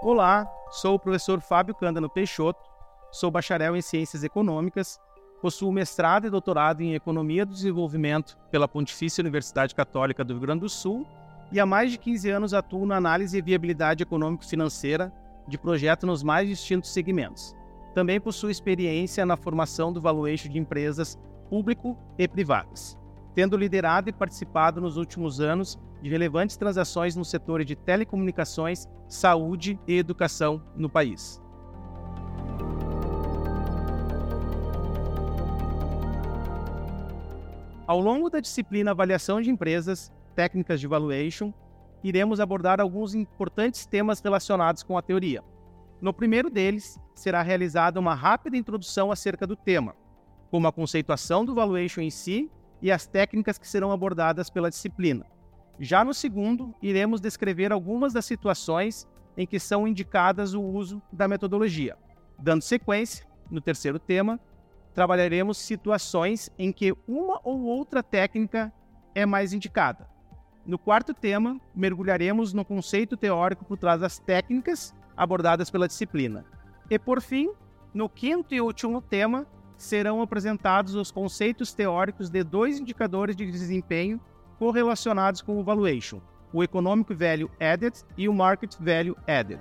Olá, sou o professor Fábio Cândano Peixoto, sou bacharel em Ciências Econômicas, possuo mestrado e doutorado em Economia do Desenvolvimento pela Pontifícia Universidade Católica do Rio Grande do Sul e há mais de 15 anos atuo na análise e viabilidade econômico-financeira de projetos nos mais distintos segmentos. Também possuo experiência na formação do valuation de empresas público e privadas, tendo liderado e participado nos últimos anos de relevantes transações no setor de telecomunicações, saúde e educação no país. Ao longo da disciplina Avaliação de Empresas, Técnicas de Valuation, iremos abordar alguns importantes temas relacionados com a teoria. No primeiro deles, será realizada uma rápida introdução acerca do tema, como a conceituação do valuation em si e as técnicas que serão abordadas pela disciplina. Já no segundo, iremos descrever algumas das situações em que são indicadas o uso da metodologia. Dando sequência, no terceiro tema, trabalharemos situações em que uma ou outra técnica é mais indicada. No quarto tema, mergulharemos no conceito teórico por trás das técnicas abordadas pela disciplina. E por fim, no quinto e último tema, serão apresentados os conceitos teóricos de dois indicadores de desempenho correlacionados com o valuation, o Economic Value Added e o Market Value Added.